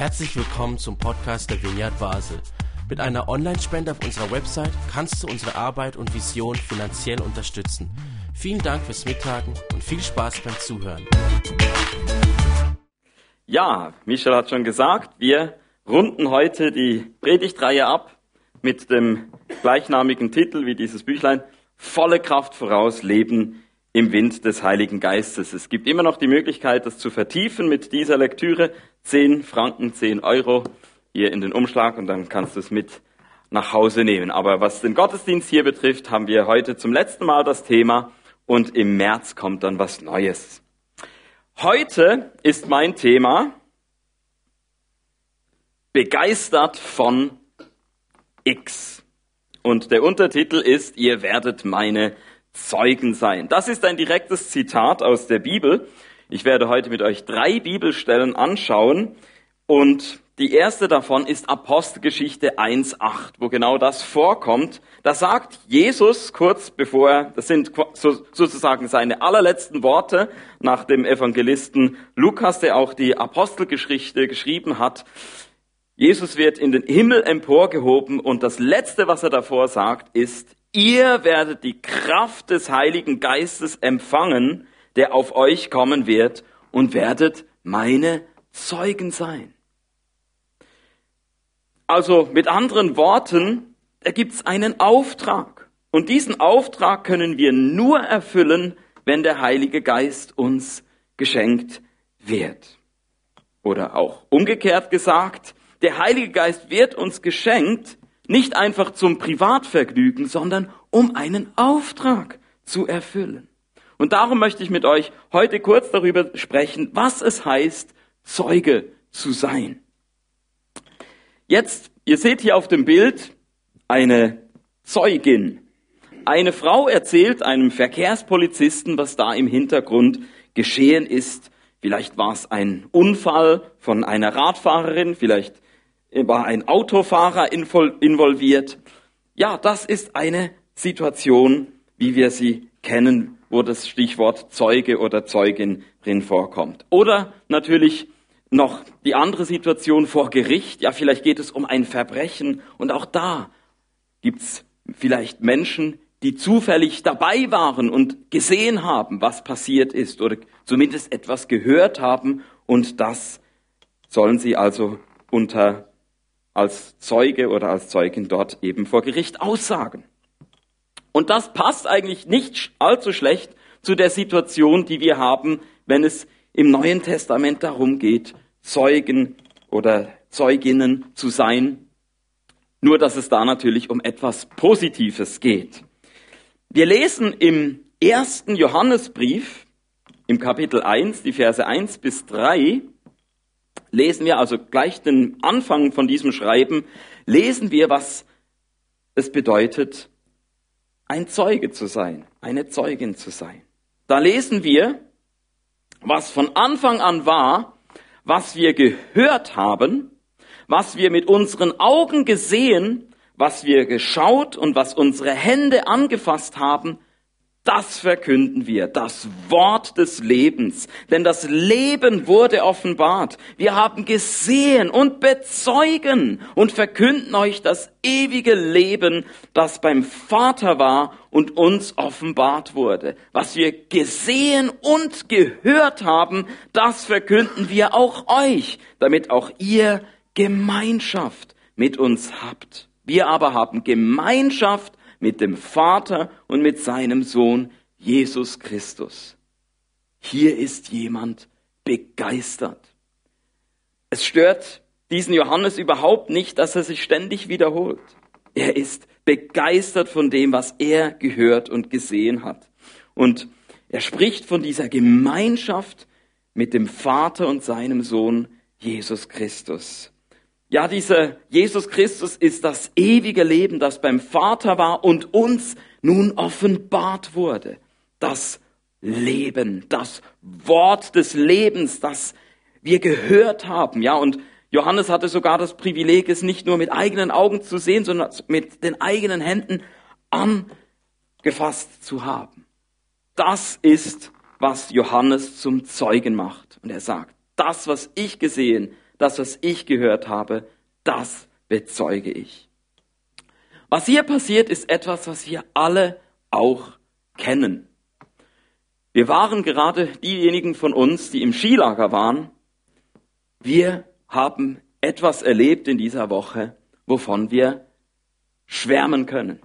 Herzlich willkommen zum Podcast der Vineyard Basel. Mit einer Online-Spende auf unserer Website kannst du unsere Arbeit und Vision finanziell unterstützen. Vielen Dank fürs Mittagen und viel Spaß beim Zuhören. Ja, Michel hat schon gesagt, wir runden heute die Predigtreihe ab mit dem gleichnamigen Titel wie dieses Büchlein, Volle Kraft voraus, Leben im Wind des Heiligen Geistes. Es gibt immer noch die Möglichkeit, das zu vertiefen mit dieser Lektüre. 10 Franken, 10 Euro hier in den Umschlag und dann kannst du es mit nach Hause nehmen. Aber was den Gottesdienst hier betrifft, haben wir heute zum letzten Mal das Thema und im März kommt dann was Neues. Heute ist mein Thema begeistert von X. Und der Untertitel ist, ihr werdet meine Zeugen sein. Das ist ein direktes Zitat aus der Bibel. Ich werde heute mit euch drei Bibelstellen anschauen und die erste davon ist Apostelgeschichte 1.8, wo genau das vorkommt. Da sagt Jesus kurz bevor er, das sind sozusagen seine allerletzten Worte nach dem Evangelisten Lukas, der auch die Apostelgeschichte geschrieben hat. Jesus wird in den Himmel emporgehoben und das letzte, was er davor sagt, ist, ihr werdet die Kraft des Heiligen Geistes empfangen, der auf euch kommen wird und werdet meine Zeugen sein. Also mit anderen Worten, da gibt's einen Auftrag. Und diesen Auftrag können wir nur erfüllen, wenn der Heilige Geist uns geschenkt wird. Oder auch umgekehrt gesagt, der Heilige Geist wird uns geschenkt, nicht einfach zum Privatvergnügen, sondern um einen Auftrag zu erfüllen. Und darum möchte ich mit euch heute kurz darüber sprechen, was es heißt, Zeuge zu sein. Jetzt, ihr seht hier auf dem Bild eine Zeugin. Eine Frau erzählt einem Verkehrspolizisten, was da im Hintergrund geschehen ist. Vielleicht war es ein Unfall von einer Radfahrerin, vielleicht war ein Autofahrer involviert. Ja, das ist eine Situation, wie wir sie kennen, wo das Stichwort Zeuge oder Zeugin drin vorkommt. Oder natürlich noch die andere Situation vor Gericht. Ja, vielleicht geht es um ein Verbrechen und auch da gibt's vielleicht Menschen, die zufällig dabei waren und gesehen haben, was passiert ist oder zumindest etwas gehört haben und das sollen sie also unter als Zeuge oder als Zeugin dort eben vor Gericht aussagen. Und das passt eigentlich nicht allzu schlecht zu der Situation, die wir haben, wenn es im Neuen Testament darum geht, Zeugen oder Zeuginnen zu sein. Nur dass es da natürlich um etwas Positives geht. Wir lesen im ersten Johannesbrief, im Kapitel 1, die Verse 1 bis 3, lesen wir also gleich den Anfang von diesem Schreiben, lesen wir, was es bedeutet, ein Zeuge zu sein, eine Zeugin zu sein. Da lesen wir, was von Anfang an war, was wir gehört haben, was wir mit unseren Augen gesehen, was wir geschaut und was unsere Hände angefasst haben, das verkünden wir, das Wort des Lebens. Denn das Leben wurde offenbart. Wir haben gesehen und bezeugen und verkünden euch das ewige Leben, das beim Vater war und uns offenbart wurde. Was wir gesehen und gehört haben, das verkünden wir auch euch, damit auch ihr Gemeinschaft mit uns habt. Wir aber haben Gemeinschaft mit dem Vater und mit seinem Sohn Jesus Christus. Hier ist jemand begeistert. Es stört diesen Johannes überhaupt nicht, dass er sich ständig wiederholt. Er ist begeistert von dem, was er gehört und gesehen hat. Und er spricht von dieser Gemeinschaft mit dem Vater und seinem Sohn Jesus Christus. Ja, dieser Jesus Christus ist das ewige Leben, das beim Vater war und uns nun offenbart wurde. Das Leben, das Wort des Lebens, das wir gehört haben. Ja, und Johannes hatte sogar das Privileg, es nicht nur mit eigenen Augen zu sehen, sondern mit den eigenen Händen angefasst zu haben. Das ist, was Johannes zum Zeugen macht. Und er sagt, das, was ich gesehen, das, was ich gehört habe, das bezeuge ich. Was hier passiert, ist etwas, was wir alle auch kennen. Wir waren gerade diejenigen von uns, die im Skilager waren. Wir haben etwas erlebt in dieser Woche, wovon wir schwärmen können,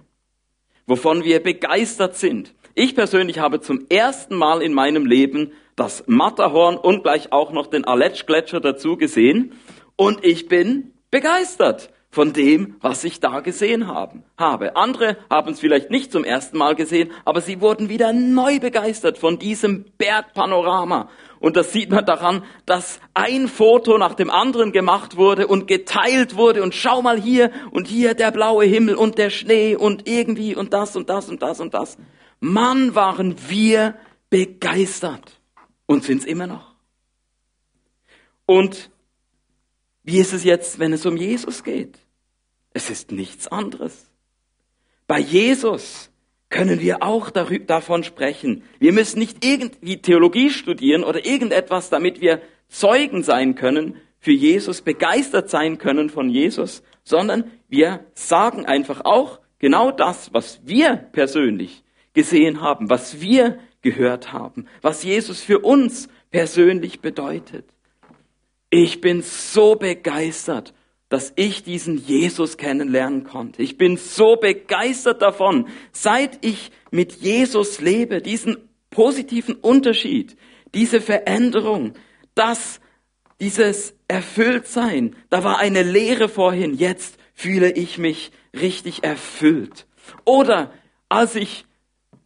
wovon wir begeistert sind. Ich persönlich habe zum ersten Mal in meinem Leben das Matterhorn und gleich auch noch den Aletsch-Gletscher dazu gesehen und ich bin begeistert von dem, was ich da gesehen haben, habe. Andere haben es vielleicht nicht zum ersten Mal gesehen, aber sie wurden wieder neu begeistert von diesem Bergpanorama. Und das sieht man daran, dass ein Foto nach dem anderen gemacht wurde und geteilt wurde. Und schau mal hier und hier der blaue Himmel und der Schnee und irgendwie und das und das und das und das. Mann, waren wir begeistert und sind es immer noch. Und wie ist es jetzt, wenn es um Jesus geht? Es ist nichts anderes. Bei Jesus können wir auch davon sprechen. Wir müssen nicht irgendwie Theologie studieren oder irgendetwas, damit wir Zeugen sein können für Jesus, begeistert sein können von Jesus, sondern wir sagen einfach auch genau das, was wir persönlich gesehen haben, was wir gehört haben, was Jesus für uns persönlich bedeutet. Ich bin so begeistert dass ich diesen Jesus kennenlernen konnte. Ich bin so begeistert davon, seit ich mit Jesus lebe, diesen positiven Unterschied, diese Veränderung, das, dieses Erfülltsein. Da war eine Leere vorhin, jetzt fühle ich mich richtig erfüllt. Oder als ich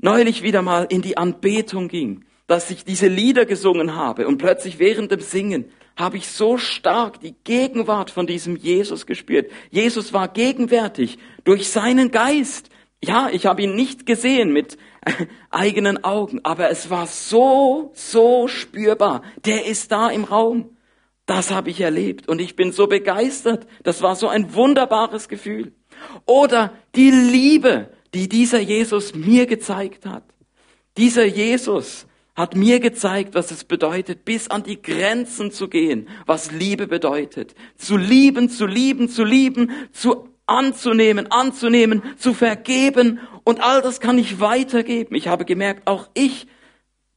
neulich wieder mal in die Anbetung ging, dass ich diese Lieder gesungen habe und plötzlich während dem Singen habe ich so stark die Gegenwart von diesem Jesus gespürt. Jesus war gegenwärtig durch seinen Geist. Ja, ich habe ihn nicht gesehen mit eigenen Augen, aber es war so, so spürbar. Der ist da im Raum. Das habe ich erlebt und ich bin so begeistert. Das war so ein wunderbares Gefühl. Oder die Liebe, die dieser Jesus mir gezeigt hat. Dieser Jesus, hat mir gezeigt, was es bedeutet, bis an die Grenzen zu gehen, was Liebe bedeutet. Zu lieben, zu lieben, zu lieben, zu anzunehmen, anzunehmen, zu vergeben und all das kann ich weitergeben. Ich habe gemerkt, auch ich,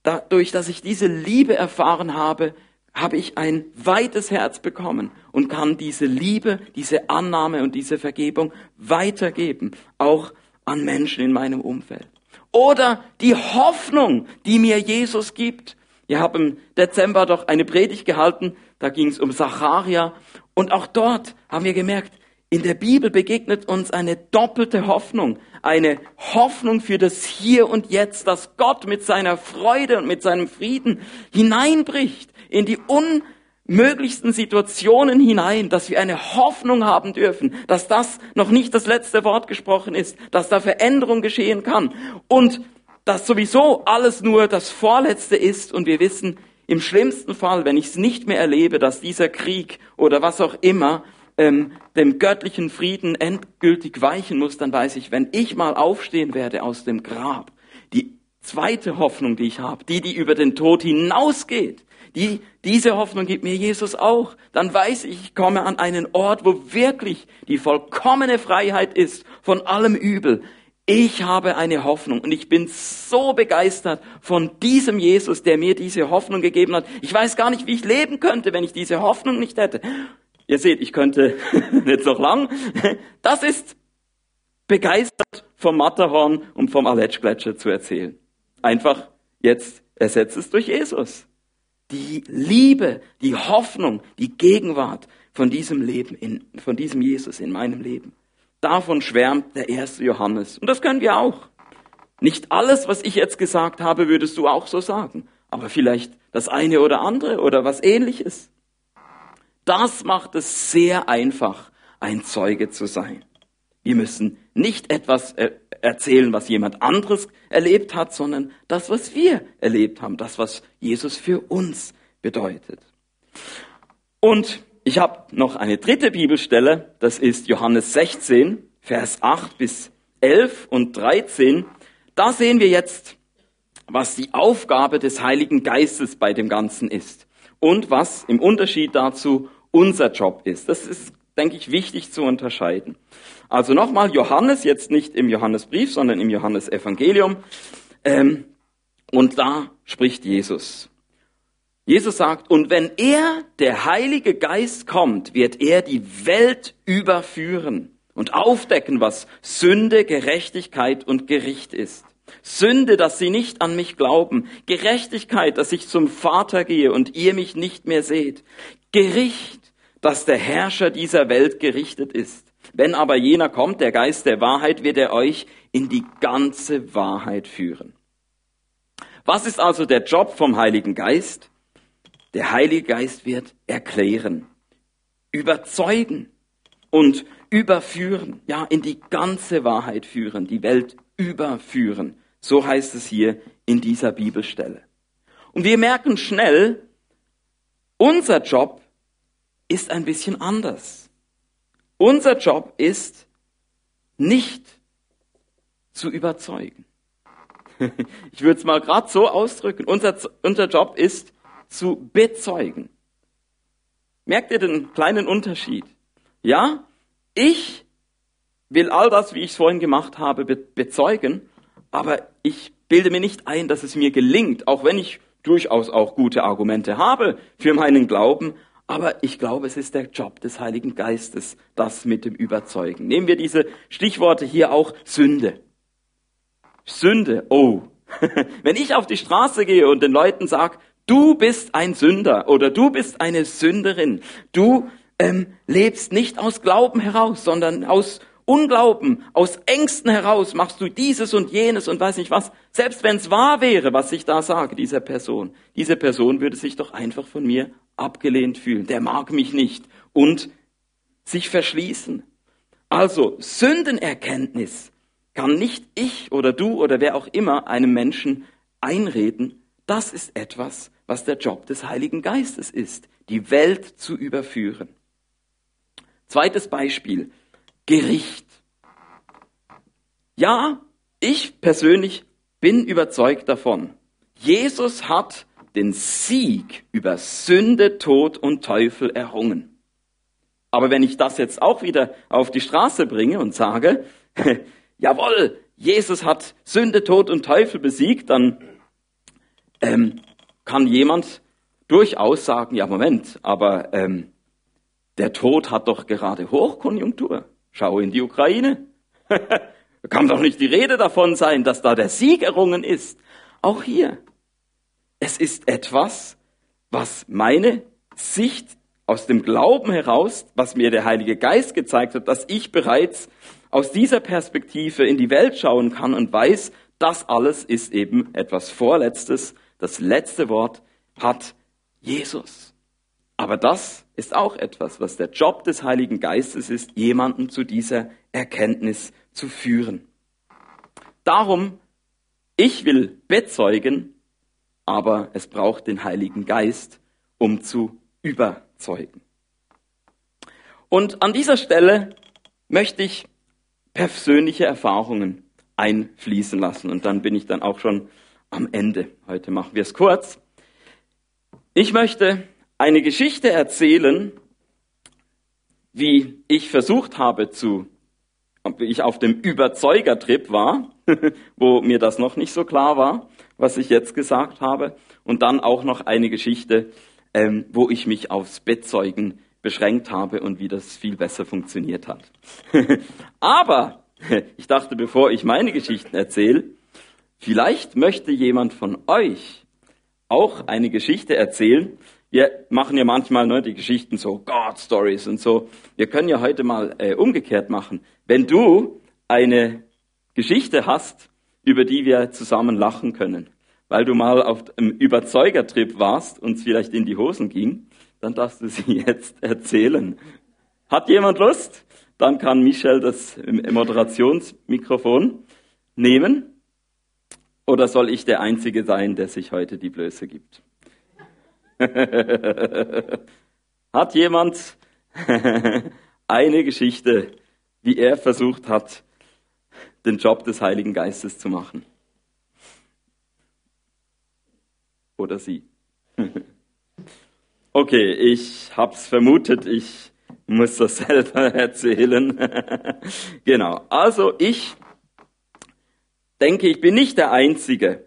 dadurch, dass ich diese Liebe erfahren habe, habe ich ein weites Herz bekommen und kann diese Liebe, diese Annahme und diese Vergebung weitergeben, auch an Menschen in meinem Umfeld. Oder die Hoffnung, die mir Jesus gibt. Wir haben im Dezember doch eine Predigt gehalten, da ging es um Zacharia. Und auch dort haben wir gemerkt, in der Bibel begegnet uns eine doppelte Hoffnung, eine Hoffnung für das Hier und Jetzt, dass Gott mit seiner Freude und mit seinem Frieden hineinbricht in die un möglichsten Situationen hinein, dass wir eine Hoffnung haben dürfen, dass das noch nicht das letzte Wort gesprochen ist, dass da Veränderung geschehen kann und dass sowieso alles nur das Vorletzte ist und wir wissen, im schlimmsten Fall, wenn ich es nicht mehr erlebe, dass dieser Krieg oder was auch immer ähm, dem göttlichen Frieden endgültig weichen muss, dann weiß ich, wenn ich mal aufstehen werde aus dem Grab, die zweite Hoffnung, die ich habe, die, die über den Tod hinausgeht, die, diese Hoffnung gibt mir Jesus auch. Dann weiß ich, ich komme an einen Ort, wo wirklich die vollkommene Freiheit ist von allem Übel. Ich habe eine Hoffnung und ich bin so begeistert von diesem Jesus, der mir diese Hoffnung gegeben hat. Ich weiß gar nicht, wie ich leben könnte, wenn ich diese Hoffnung nicht hätte. Ihr seht, ich könnte nicht noch lang. Das ist begeistert vom Matterhorn und vom Aletschgletscher zu erzählen. Einfach jetzt ersetzt es durch Jesus die Liebe, die Hoffnung, die Gegenwart von diesem Leben, in, von diesem Jesus in meinem Leben. Davon schwärmt der erste Johannes. Und das können wir auch. Nicht alles, was ich jetzt gesagt habe, würdest du auch so sagen. Aber vielleicht das eine oder andere oder was ähnliches. Das macht es sehr einfach, ein Zeuge zu sein. Wir müssen nicht etwas erzählen, was jemand anderes erlebt hat, sondern das, was wir erlebt haben, das, was Jesus für uns bedeutet. Und ich habe noch eine dritte Bibelstelle, das ist Johannes 16, Vers 8 bis 11 und 13. Da sehen wir jetzt, was die Aufgabe des Heiligen Geistes bei dem Ganzen ist und was im Unterschied dazu unser Job ist. Das ist, denke ich, wichtig zu unterscheiden. Also nochmal Johannes, jetzt nicht im Johannesbrief, sondern im Johannesevangelium. Ähm, und da spricht Jesus. Jesus sagt, und wenn er, der Heilige Geist, kommt, wird er die Welt überführen und aufdecken, was Sünde, Gerechtigkeit und Gericht ist. Sünde, dass sie nicht an mich glauben. Gerechtigkeit, dass ich zum Vater gehe und ihr mich nicht mehr seht. Gericht, dass der Herrscher dieser Welt gerichtet ist. Wenn aber jener kommt, der Geist der Wahrheit, wird er euch in die ganze Wahrheit führen. Was ist also der Job vom Heiligen Geist? Der Heilige Geist wird erklären, überzeugen und überführen, ja, in die ganze Wahrheit führen, die Welt überführen. So heißt es hier in dieser Bibelstelle. Und wir merken schnell, unser Job ist ein bisschen anders. Unser Job ist nicht zu überzeugen. Ich würde es mal gerade so ausdrücken. Unser, unser Job ist zu bezeugen. Merkt ihr den kleinen Unterschied? Ja, ich will all das, wie ich es vorhin gemacht habe, be bezeugen, aber ich bilde mir nicht ein, dass es mir gelingt, auch wenn ich durchaus auch gute Argumente habe für meinen Glauben, aber ich glaube, es ist der Job des Heiligen Geistes, das mit dem Überzeugen. Nehmen wir diese Stichworte hier auch Sünde. Sünde, oh. Wenn ich auf die Straße gehe und den Leuten sage, du bist ein Sünder oder du bist eine Sünderin, du ähm, lebst nicht aus Glauben heraus, sondern aus Unglauben, aus Ängsten heraus machst du dieses und jenes und weiß nicht was. Selbst wenn es wahr wäre, was ich da sage, dieser Person, diese Person würde sich doch einfach von mir abgelehnt fühlen. Der mag mich nicht und sich verschließen. Also Sündenerkenntnis kann nicht ich oder du oder wer auch immer einem Menschen einreden. Das ist etwas, was der Job des Heiligen Geistes ist, die Welt zu überführen. Zweites Beispiel, Gericht. Ja, ich persönlich bin überzeugt davon. Jesus hat den Sieg über Sünde, Tod und Teufel errungen. Aber wenn ich das jetzt auch wieder auf die Straße bringe und sage, jawohl, Jesus hat Sünde, Tod und Teufel besiegt, dann ähm, kann jemand durchaus sagen, ja Moment, aber ähm, der Tod hat doch gerade Hochkonjunktur. Schau in die Ukraine. Kann doch nicht die Rede davon sein, dass da der Sieg errungen ist. Auch hier. Es ist etwas, was meine Sicht aus dem Glauben heraus, was mir der Heilige Geist gezeigt hat, dass ich bereits aus dieser Perspektive in die Welt schauen kann und weiß, das alles ist eben etwas Vorletztes. Das letzte Wort hat Jesus. Aber das ist auch etwas, was der Job des Heiligen Geistes ist, jemanden zu dieser Erkenntnis zu führen. Darum, ich will bezeugen, aber es braucht den Heiligen Geist, um zu überzeugen. Und an dieser Stelle möchte ich persönliche Erfahrungen einfließen lassen. Und dann bin ich dann auch schon am Ende. Heute machen wir es kurz. Ich möchte eine Geschichte erzählen, wie ich versucht habe zu, wie ich auf dem Überzeugertrip war, wo mir das noch nicht so klar war, was ich jetzt gesagt habe, und dann auch noch eine Geschichte, ähm, wo ich mich aufs Bettzeugen beschränkt habe und wie das viel besser funktioniert hat. Aber ich dachte, bevor ich meine Geschichten erzähle, vielleicht möchte jemand von euch auch eine Geschichte erzählen, wir machen ja manchmal ne, die Geschichten so God Stories und so. Wir können ja heute mal äh, umgekehrt machen. Wenn du eine Geschichte hast, über die wir zusammen lachen können, weil du mal auf einem Überzeugertrip warst und es vielleicht in die Hosen ging, dann darfst du sie jetzt erzählen. Hat jemand Lust? Dann kann Michel das Moderationsmikrofon nehmen. Oder soll ich der Einzige sein, der sich heute die Blöße gibt? hat jemand eine Geschichte, wie er versucht hat, den Job des Heiligen Geistes zu machen? Oder sie? Okay, ich hab's vermutet, ich muss das selber erzählen. genau. Also ich denke, ich bin nicht der Einzige,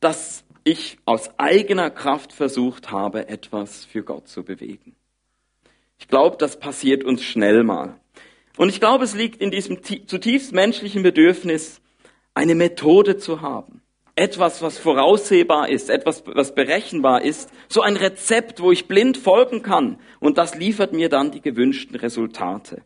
dass ich aus eigener Kraft versucht habe, etwas für Gott zu bewegen. Ich glaube, das passiert uns schnell mal. Und ich glaube, es liegt in diesem zutiefst menschlichen Bedürfnis, eine Methode zu haben. Etwas, was voraussehbar ist, etwas, was berechenbar ist. So ein Rezept, wo ich blind folgen kann. Und das liefert mir dann die gewünschten Resultate.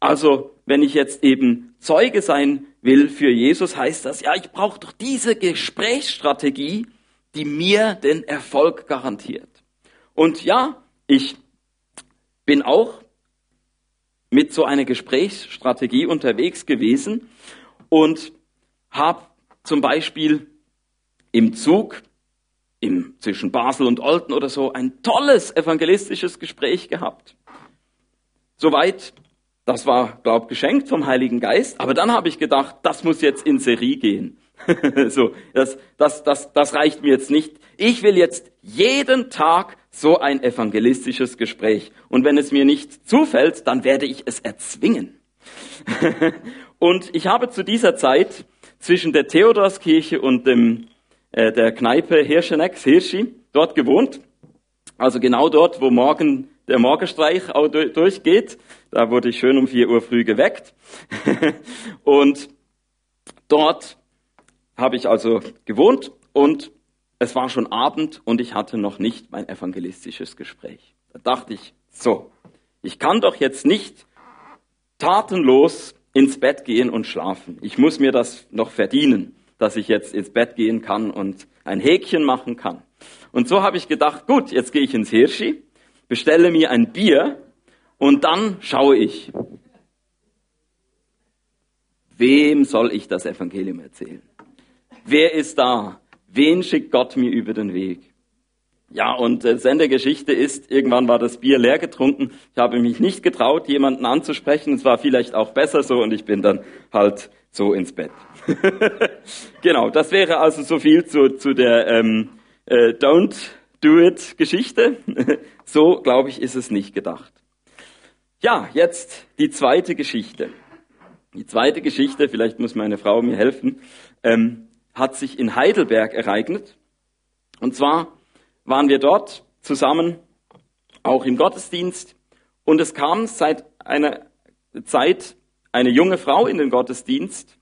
Also, wenn ich jetzt eben Zeuge sein will für Jesus, heißt das, ja, ich brauche doch diese Gesprächsstrategie, die mir den Erfolg garantiert. Und ja, ich bin auch mit so einer Gesprächsstrategie unterwegs gewesen und habe zum Beispiel im Zug im, zwischen Basel und Olten oder so ein tolles evangelistisches Gespräch gehabt. Soweit, das war, glaub, geschenkt vom Heiligen Geist. Aber dann habe ich gedacht, das muss jetzt in Serie gehen. so, das, das, das, das reicht mir jetzt nicht. Ich will jetzt jeden Tag so ein evangelistisches Gespräch. Und wenn es mir nicht zufällt, dann werde ich es erzwingen. und ich habe zu dieser Zeit zwischen der Theodorskirche und dem, äh, der Kneipe Hirscheneck, Hirschi, dort gewohnt. Also genau dort, wo morgen der Morgenstreich auch durchgeht. Da wurde ich schön um vier Uhr früh geweckt. und dort habe ich also gewohnt und es war schon Abend und ich hatte noch nicht mein evangelistisches Gespräch. Da dachte ich, so, ich kann doch jetzt nicht tatenlos ins Bett gehen und schlafen. Ich muss mir das noch verdienen, dass ich jetzt ins Bett gehen kann und ein Häkchen machen kann. Und so habe ich gedacht, gut, jetzt gehe ich ins Hirschi, bestelle mir ein Bier und dann schaue ich, wem soll ich das Evangelium erzählen? Wer ist da? Wen schickt Gott mir über den Weg? Ja, und das Ende der Geschichte ist, irgendwann war das Bier leer getrunken. Ich habe mich nicht getraut, jemanden anzusprechen. Es war vielleicht auch besser so und ich bin dann halt so ins Bett. genau, das wäre also so viel zu, zu der ähm, äh, Don't Do It Geschichte. so, glaube ich, ist es nicht gedacht. Ja, jetzt die zweite Geschichte. Die zweite Geschichte, vielleicht muss meine Frau mir helfen, ähm, hat sich in Heidelberg ereignet. Und zwar waren wir dort zusammen, auch im Gottesdienst. Und es kam seit einer Zeit eine junge Frau in den Gottesdienst.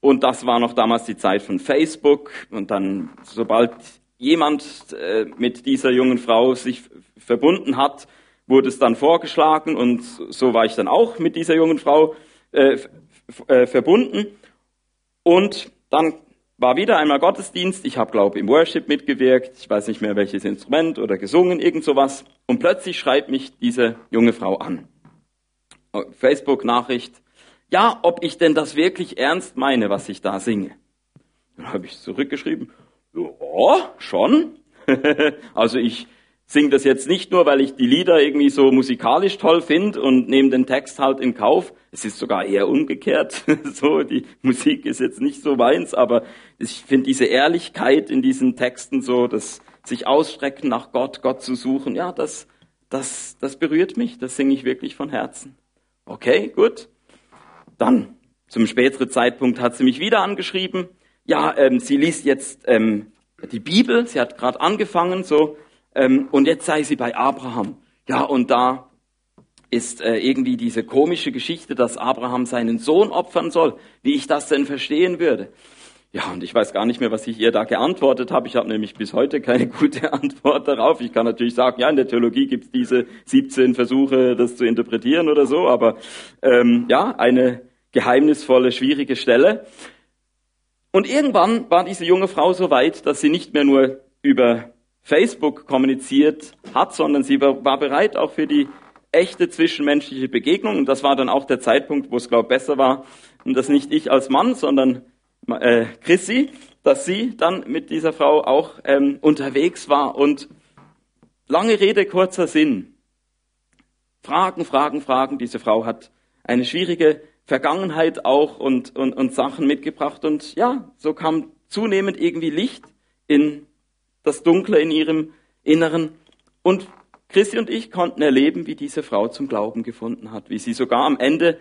Und das war noch damals die Zeit von Facebook. Und dann, sobald jemand äh, mit dieser jungen Frau sich verbunden hat, wurde es dann vorgeschlagen. Und so war ich dann auch mit dieser jungen Frau äh, äh, verbunden. Und dann war wieder einmal Gottesdienst. Ich habe, glaube im Worship mitgewirkt. Ich weiß nicht mehr welches Instrument oder gesungen, irgend sowas. Und plötzlich schreibt mich diese junge Frau an. Facebook-Nachricht. Ja, ob ich denn das wirklich ernst meine, was ich da singe. Dann habe ich zurückgeschrieben. Ja, schon. also ich singe das jetzt nicht nur, weil ich die Lieder irgendwie so musikalisch toll finde und nehme den Text halt in Kauf. Es ist sogar eher umgekehrt. so, die Musik ist jetzt nicht so meins, aber ich finde diese Ehrlichkeit in diesen Texten so, das sich ausstrecken nach Gott, Gott zu suchen, ja, das, das, das berührt mich, das singe ich wirklich von Herzen. Okay, gut. Dann, zum späteren Zeitpunkt hat sie mich wieder angeschrieben. Ja, ähm, sie liest jetzt ähm, die Bibel, sie hat gerade angefangen, so, ähm, und jetzt sei sie bei Abraham. Ja, und da ist äh, irgendwie diese komische Geschichte, dass Abraham seinen Sohn opfern soll, wie ich das denn verstehen würde. Ja, und ich weiß gar nicht mehr, was ich ihr da geantwortet habe. Ich habe nämlich bis heute keine gute Antwort darauf. Ich kann natürlich sagen, ja, in der Theologie gibt es diese 17 Versuche, das zu interpretieren oder so, aber ähm, ja, eine geheimnisvolle, schwierige Stelle. Und irgendwann war diese junge Frau so weit, dass sie nicht mehr nur über Facebook kommuniziert hat, sondern sie war, bereit auch für die echte zwischenmenschliche Begegnung. Und das war dann auch der Zeitpunkt, wo es, glaube ich, besser war, und das nicht ich als Mann, sondern äh, Chrissy, dass sie dann mit dieser Frau auch ähm, unterwegs war. Und lange Rede, kurzer Sinn. Fragen, Fragen, Fragen. Diese Frau hat eine schwierige Vergangenheit auch und, und, und Sachen mitgebracht. Und ja, so kam zunehmend irgendwie Licht in das Dunkle in ihrem Inneren. Und Christi und ich konnten erleben, wie diese Frau zum Glauben gefunden hat, wie sie sogar am Ende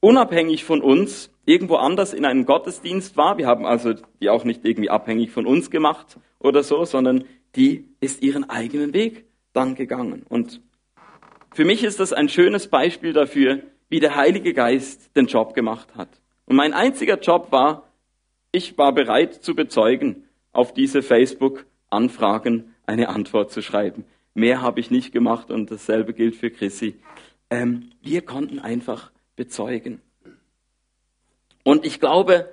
unabhängig von uns irgendwo anders in einem Gottesdienst war. Wir haben also die auch nicht irgendwie abhängig von uns gemacht oder so, sondern die ist ihren eigenen Weg dann gegangen. Und für mich ist das ein schönes Beispiel dafür, wie der Heilige Geist den Job gemacht hat. Und mein einziger Job war, ich war bereit zu bezeugen, auf diese Facebook-Anfragen eine Antwort zu schreiben. Mehr habe ich nicht gemacht und dasselbe gilt für Chrissy. Ähm, wir konnten einfach bezeugen. Und ich glaube,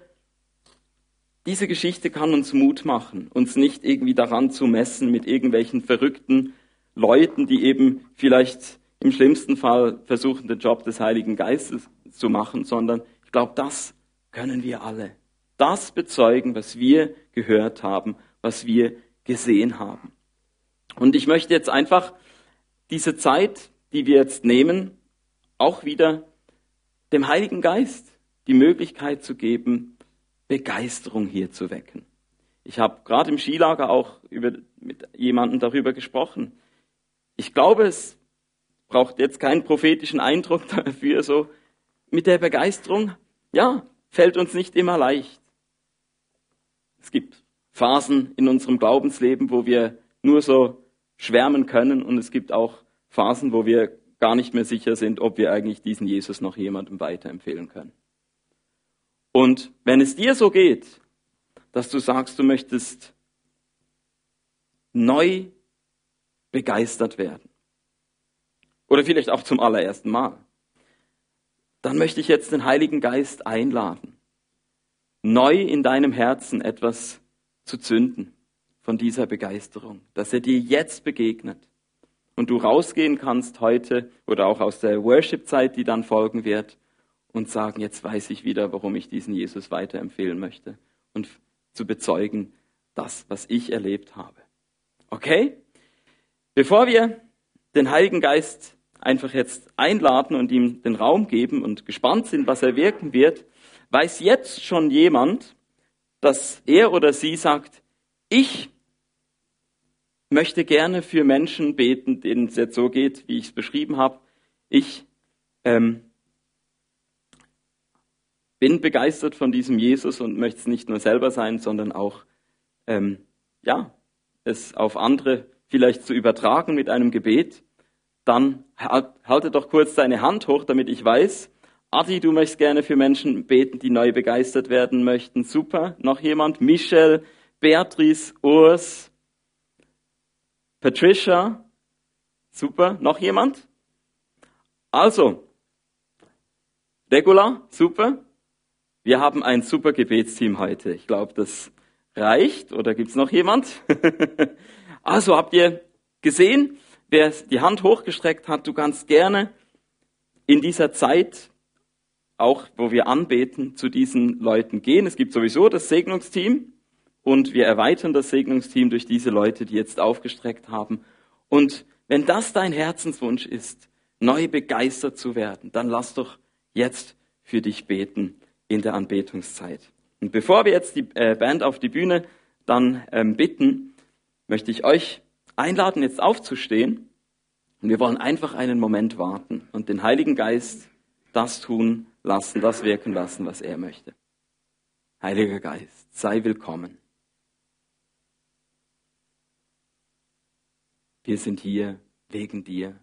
diese Geschichte kann uns Mut machen, uns nicht irgendwie daran zu messen mit irgendwelchen verrückten Leuten, die eben vielleicht im schlimmsten Fall versuchen, den Job des Heiligen Geistes zu machen, sondern ich glaube, das können wir alle. Das bezeugen, was wir gehört haben, was wir gesehen haben. Und ich möchte jetzt einfach diese Zeit, die wir jetzt nehmen, auch wieder dem Heiligen Geist die Möglichkeit zu geben, Begeisterung hier zu wecken. Ich habe gerade im Skilager auch über, mit jemandem darüber gesprochen. Ich glaube, es braucht jetzt keinen prophetischen Eindruck dafür, so mit der Begeisterung, ja, fällt uns nicht immer leicht. Es gibt Phasen in unserem Glaubensleben, wo wir nur so schwärmen können und es gibt auch Phasen, wo wir gar nicht mehr sicher sind, ob wir eigentlich diesen Jesus noch jemandem weiterempfehlen können. Und wenn es dir so geht, dass du sagst, du möchtest neu begeistert werden, oder vielleicht auch zum allerersten Mal, dann möchte ich jetzt den Heiligen Geist einladen, neu in deinem Herzen etwas zu zünden von dieser Begeisterung, dass er dir jetzt begegnet und du rausgehen kannst heute oder auch aus der Worship-Zeit, die dann folgen wird, und sagen, jetzt weiß ich wieder, warum ich diesen Jesus weiterempfehlen möchte und zu bezeugen, das, was ich erlebt habe. Okay? Bevor wir den Heiligen Geist einfach jetzt einladen und ihm den Raum geben und gespannt sind, was er wirken wird, weiß jetzt schon jemand, dass er oder sie sagt, ich möchte gerne für Menschen beten, denen es jetzt so geht, wie ich es beschrieben habe. Ich ähm, bin begeistert von diesem Jesus und möchte es nicht nur selber sein, sondern auch ähm, ja es auf andere vielleicht zu übertragen mit einem Gebet. Dann halte doch kurz deine Hand hoch, damit ich weiß. Adi, du möchtest gerne für Menschen beten, die neu begeistert werden möchten. Super. Noch jemand? Michelle, Beatrice, Urs, Patricia, super. Noch jemand? Also, Regula, super. Wir haben ein super Gebetsteam heute. Ich glaube, das reicht. Oder gibt's noch jemand? also habt ihr gesehen, wer die Hand hochgestreckt hat, du kannst gerne in dieser Zeit, auch wo wir anbeten, zu diesen Leuten gehen. Es gibt sowieso das Segnungsteam. Und wir erweitern das Segnungsteam durch diese Leute, die jetzt aufgestreckt haben. Und wenn das dein Herzenswunsch ist, neu begeistert zu werden, dann lass doch jetzt für dich beten in der Anbetungszeit. Und bevor wir jetzt die äh, Band auf die Bühne dann ähm, bitten, möchte ich euch einladen, jetzt aufzustehen. Und wir wollen einfach einen Moment warten und den Heiligen Geist das tun lassen, das wirken lassen, was er möchte. Heiliger Geist, sei willkommen. Wir sind hier wegen dir.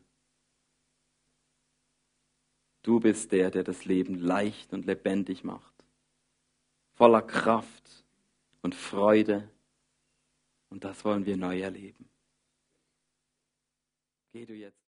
Du bist der, der das Leben leicht und lebendig macht, voller Kraft und Freude. Und das wollen wir neu erleben. Geh du jetzt.